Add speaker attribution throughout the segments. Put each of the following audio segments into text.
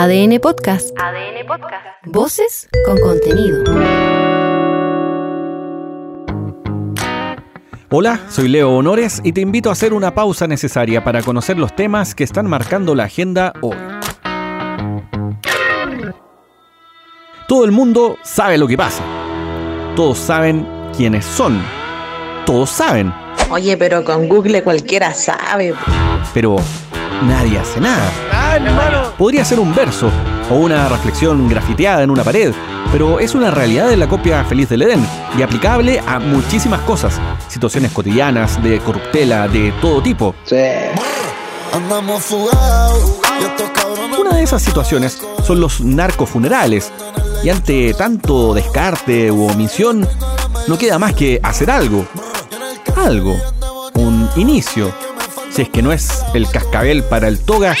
Speaker 1: ADN Podcast. ADN Podcast. Voces con contenido.
Speaker 2: Hola, soy Leo Honores y te invito a hacer una pausa necesaria para conocer los temas que están marcando la agenda hoy. Todo el mundo sabe lo que pasa. Todos saben quiénes son. Todos saben.
Speaker 3: Oye, pero con Google cualquiera sabe.
Speaker 2: Pero nadie hace nada. Podría ser un verso o una reflexión grafiteada en una pared, pero es una realidad de la copia feliz del Edén y aplicable a muchísimas cosas, situaciones cotidianas, de corruptela, de todo tipo. Una de esas situaciones son los narcofunerales, y ante tanto descarte u omisión, no queda más que hacer algo. Algo. Un inicio. Si es que no es el cascabel para el toga,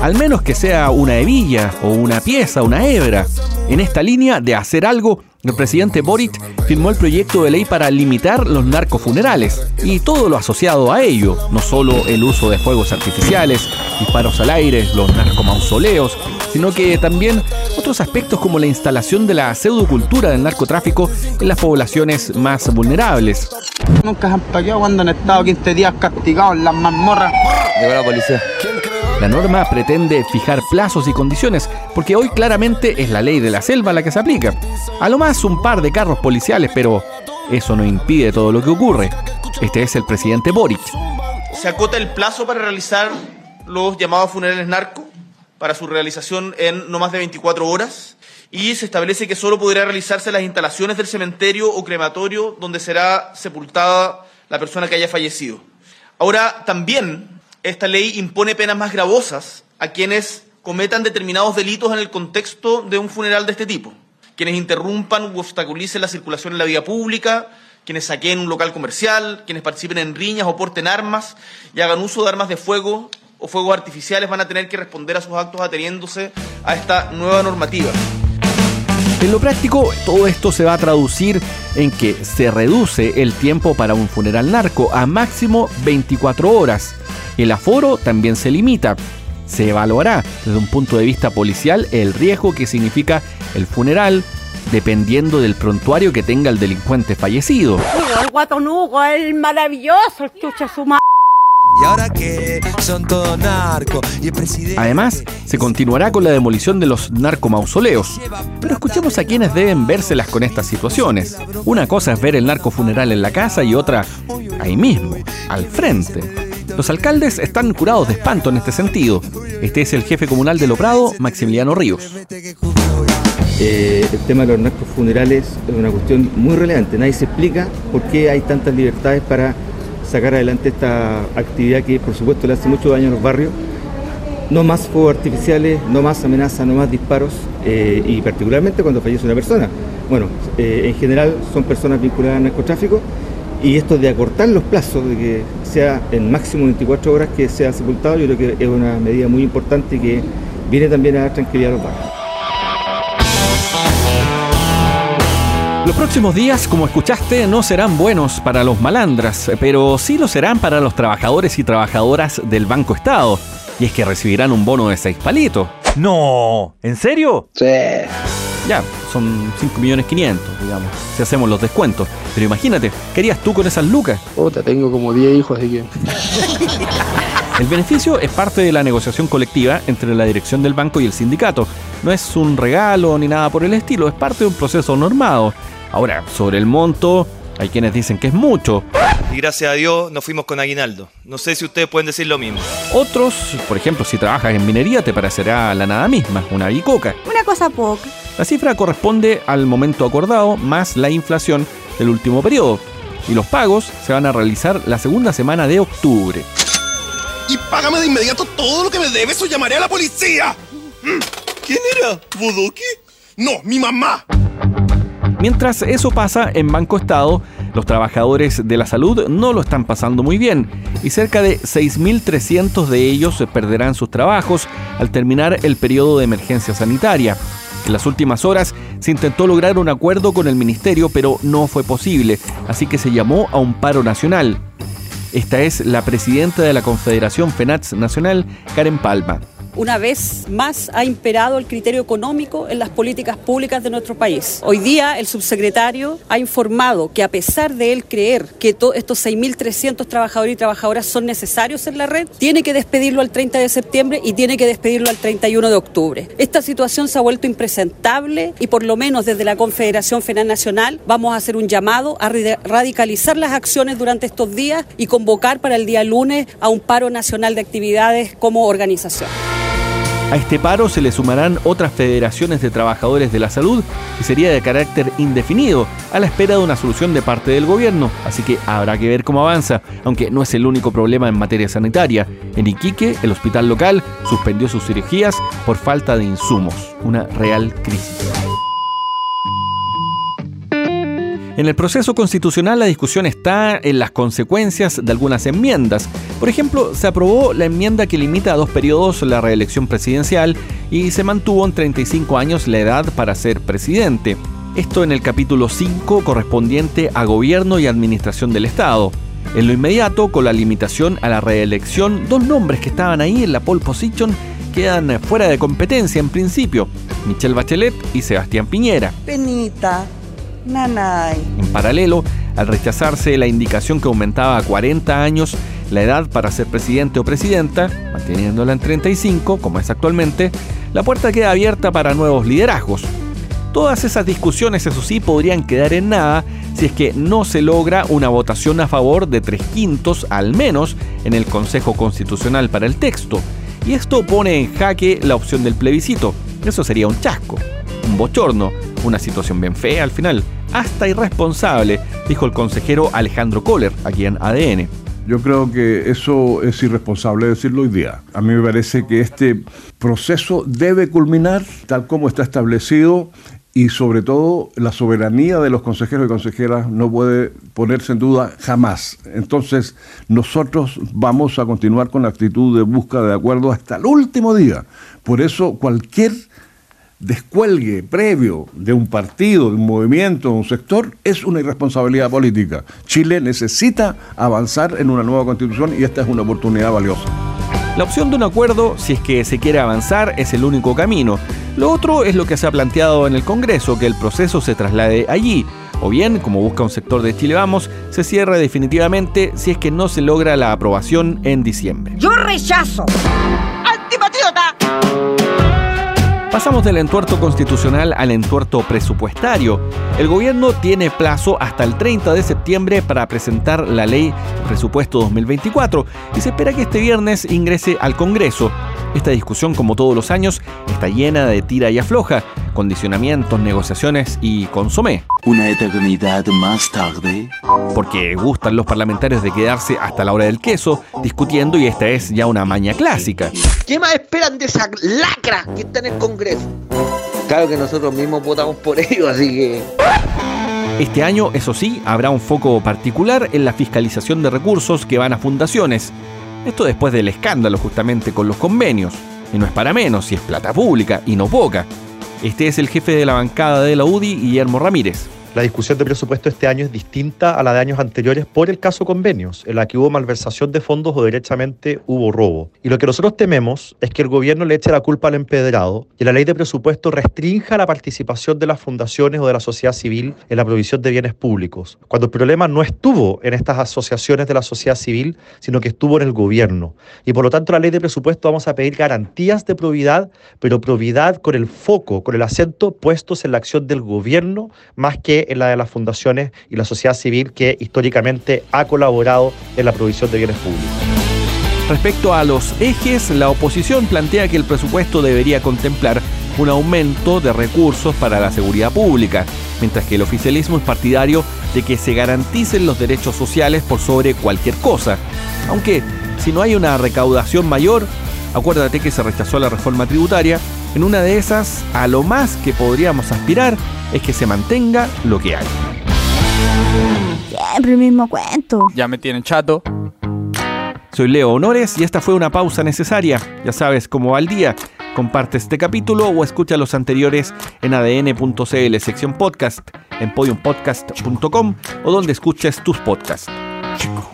Speaker 2: al menos que sea una hebilla o una pieza, una hebra. En esta línea de hacer algo, el presidente Boric firmó el proyecto de ley para limitar los narcofunerales y todo lo asociado a ello, no solo el uso de fuegos artificiales, disparos al aire, los narcomausoleos, sino que también otros aspectos como la instalación de la pseudocultura del narcotráfico en las poblaciones más vulnerables.
Speaker 4: Nunca se han paqueado cuando han estado 15 días castigados en las mazmorras.
Speaker 2: Llegó la policía. La norma pretende fijar plazos y condiciones, porque hoy claramente es la ley de la selva la que se aplica. A lo más un par de carros policiales, pero eso no impide todo lo que ocurre. Este es el presidente Boric.
Speaker 5: Se acota el plazo para realizar los llamados funerales narco, para su realización en no más de 24 horas, y se establece que solo podrá realizarse las instalaciones del cementerio o crematorio donde será sepultada la persona que haya fallecido. Ahora, también esta ley impone penas más gravosas a quienes cometan determinados delitos en el contexto de un funeral de este tipo. Quienes interrumpan u obstaculicen la circulación en la vía pública, quienes saqueen un local comercial, quienes participen en riñas o porten armas y hagan uso de armas de fuego o fuegos artificiales van a tener que responder a sus actos ateniéndose a esta nueva normativa.
Speaker 2: En lo práctico, todo esto se va a traducir en que se reduce el tiempo para un funeral narco a máximo 24 horas el aforo también se limita. Se evaluará desde un punto de vista policial el riesgo que significa el funeral, dependiendo del prontuario que tenga el delincuente fallecido.
Speaker 6: El guatonuco, el maravilloso, el chucha su
Speaker 2: y ahora que son todo narco y el presidente... Además, se continuará con la demolición de los narcomausoleos. Pero escuchemos a quienes deben vérselas con estas situaciones. Una cosa es ver el narco funeral en la casa y otra ahí mismo, al frente. Los alcaldes están curados de espanto en este sentido. Este es el jefe comunal de Loprado, Maximiliano Ríos.
Speaker 7: Eh, el tema de los narcos funerales es una cuestión muy relevante. Nadie se explica por qué hay tantas libertades para sacar adelante esta actividad que por supuesto le hace mucho daño a los barrios. No más fuegos artificiales, no más amenazas, no más disparos eh, y particularmente cuando fallece una persona. Bueno, eh, en general son personas vinculadas al narcotráfico y esto de acortar los plazos, de que sea en máximo 24 horas que sea sepultado, yo creo que es una medida muy importante y que viene también a dar tranquilidad a los barrios.
Speaker 2: Los próximos días, como escuchaste, no serán buenos para los malandras, pero sí lo serán para los trabajadores y trabajadoras del Banco Estado. Y es que recibirán un bono de 6 palitos.
Speaker 8: No, ¿en serio?
Speaker 7: Sí
Speaker 2: ya, son 5 millones 500, digamos, si hacemos los descuentos. Pero imagínate, ¿qué harías tú con esas lucas?
Speaker 7: Puta, tengo como 10 hijos, así que...
Speaker 2: El beneficio es parte de la negociación colectiva entre la dirección del banco y el sindicato. No es un regalo ni nada por el estilo, es parte de un proceso normado. Ahora, sobre el monto, hay quienes dicen que es mucho.
Speaker 8: Y gracias a Dios nos fuimos con aguinaldo. No sé si ustedes pueden decir lo mismo.
Speaker 2: Otros, por ejemplo, si trabajas en minería, te parecerá la nada misma, una bicoca.
Speaker 6: Una cosa poca.
Speaker 2: La cifra corresponde al momento acordado más la inflación del último periodo. Y los pagos se van a realizar la segunda semana de octubre.
Speaker 9: Y págame de inmediato todo lo que me debes o llamaré a la policía. Mm, ¿Quién era? ¿Bodoque? No, mi mamá.
Speaker 2: Mientras eso pasa en Banco Estado, los trabajadores de la salud no lo están pasando muy bien y cerca de 6.300 de ellos perderán sus trabajos al terminar el periodo de emergencia sanitaria. En las últimas horas se intentó lograr un acuerdo con el ministerio, pero no fue posible, así que se llamó a un paro nacional. Esta es la presidenta de la Confederación FENATS Nacional, Karen Palma.
Speaker 6: Una vez más ha imperado el criterio económico en las políticas públicas de nuestro país. Hoy día el subsecretario ha informado que a pesar de él creer que estos 6.300 trabajadores y trabajadoras son necesarios en la red, tiene que despedirlo al 30 de septiembre y tiene que despedirlo al 31 de octubre. Esta situación se ha vuelto impresentable y por lo menos desde la Confederación Federal Nacional vamos a hacer un llamado a radicalizar las acciones durante estos días y convocar para el día lunes a un paro nacional de actividades como organización.
Speaker 2: A este paro se le sumarán otras federaciones de trabajadores de la salud y sería de carácter indefinido, a la espera de una solución de parte del gobierno, así que habrá que ver cómo avanza, aunque no es el único problema en materia sanitaria. En Iquique, el hospital local suspendió sus cirugías por falta de insumos, una real crisis. En el proceso constitucional la discusión está en las consecuencias de algunas enmiendas. Por ejemplo, se aprobó la enmienda que limita a dos periodos la reelección presidencial y se mantuvo en 35 años la edad para ser presidente. Esto en el capítulo 5 correspondiente a gobierno y administración del Estado. En lo inmediato, con la limitación a la reelección, dos nombres que estaban ahí en la pole position quedan fuera de competencia en principio, Michelle Bachelet y Sebastián Piñera. En paralelo, al rechazarse la indicación que aumentaba a 40 años la edad para ser presidente o presidenta, manteniéndola en 35, como es actualmente, la puerta queda abierta para nuevos liderazgos. Todas esas discusiones, eso sí, podrían quedar en nada si es que no se logra una votación a favor de tres quintos al menos en el Consejo Constitucional para el texto. Y esto pone en jaque la opción del plebiscito. Eso sería un chasco, un bochorno, una situación bien fea al final hasta irresponsable, dijo el consejero Alejandro Kohler, aquí en ADN.
Speaker 10: Yo creo que eso es irresponsable decirlo hoy día. A mí me parece que este proceso debe culminar tal como está establecido y sobre todo la soberanía de los consejeros y consejeras no puede ponerse en duda jamás. Entonces nosotros vamos a continuar con la actitud de búsqueda de acuerdo hasta el último día. Por eso cualquier descuelgue previo de un partido, de un movimiento, de un sector, es una irresponsabilidad política. Chile necesita avanzar en una nueva constitución y esta es una oportunidad valiosa.
Speaker 2: La opción de un acuerdo, si es que se quiere avanzar, es el único camino. Lo otro es lo que se ha planteado en el Congreso, que el proceso se traslade allí. O bien, como busca un sector de Chile Vamos, se cierre definitivamente si es que no se logra la aprobación en diciembre.
Speaker 11: Yo rechazo.
Speaker 2: Pasamos del entuerto constitucional al entuerto presupuestario. El gobierno tiene plazo hasta el 30 de septiembre para presentar la ley presupuesto 2024 y se espera que este viernes ingrese al Congreso. Esta discusión, como todos los años, está llena de tira y afloja, condicionamientos, negociaciones y consomé.
Speaker 12: Una eternidad más tarde.
Speaker 2: Porque gustan los parlamentarios de quedarse hasta la hora del queso discutiendo y esta es ya una maña clásica.
Speaker 13: ¿Qué más esperan de esa lacra que está en el Congreso? Claro que nosotros mismos votamos por ello, así que...
Speaker 2: Este año, eso sí, habrá un foco particular en la fiscalización de recursos que van a fundaciones. Esto después del escándalo justamente con los convenios. Y no es para menos, si es plata pública y no poca. Este es el jefe de la bancada de la UDI, Guillermo Ramírez.
Speaker 14: La discusión de presupuesto este año es distinta a la de años anteriores por el caso convenios, en la que hubo malversación de fondos o derechamente hubo robo. Y lo que nosotros tememos es que el gobierno le eche la culpa al empedrado y la ley de presupuesto restrinja la participación de las fundaciones o de la sociedad civil en la provisión de bienes públicos, cuando el problema no estuvo en estas asociaciones de la sociedad civil, sino que estuvo en el gobierno. Y por lo tanto, la ley de presupuesto vamos a pedir garantías de probidad, pero probidad con el foco, con el acento puestos en la acción del gobierno más que en la de las fundaciones y la sociedad civil que históricamente ha colaborado en la provisión de bienes públicos.
Speaker 2: Respecto a los ejes, la oposición plantea que el presupuesto debería contemplar un aumento de recursos para la seguridad pública, mientras que el oficialismo es partidario de que se garanticen los derechos sociales por sobre cualquier cosa. Aunque, si no hay una recaudación mayor, acuérdate que se rechazó la reforma tributaria, en una de esas, a lo más que podríamos aspirar es que se mantenga lo que hay.
Speaker 15: Siempre el mismo cuento.
Speaker 16: Ya me tienen chato.
Speaker 2: Soy Leo Honores y esta fue una pausa necesaria. Ya sabes cómo va el día. Comparte este capítulo o escucha los anteriores en adn.cl sección podcast, en podiumpodcast.com o donde escuches tus podcasts. Chico.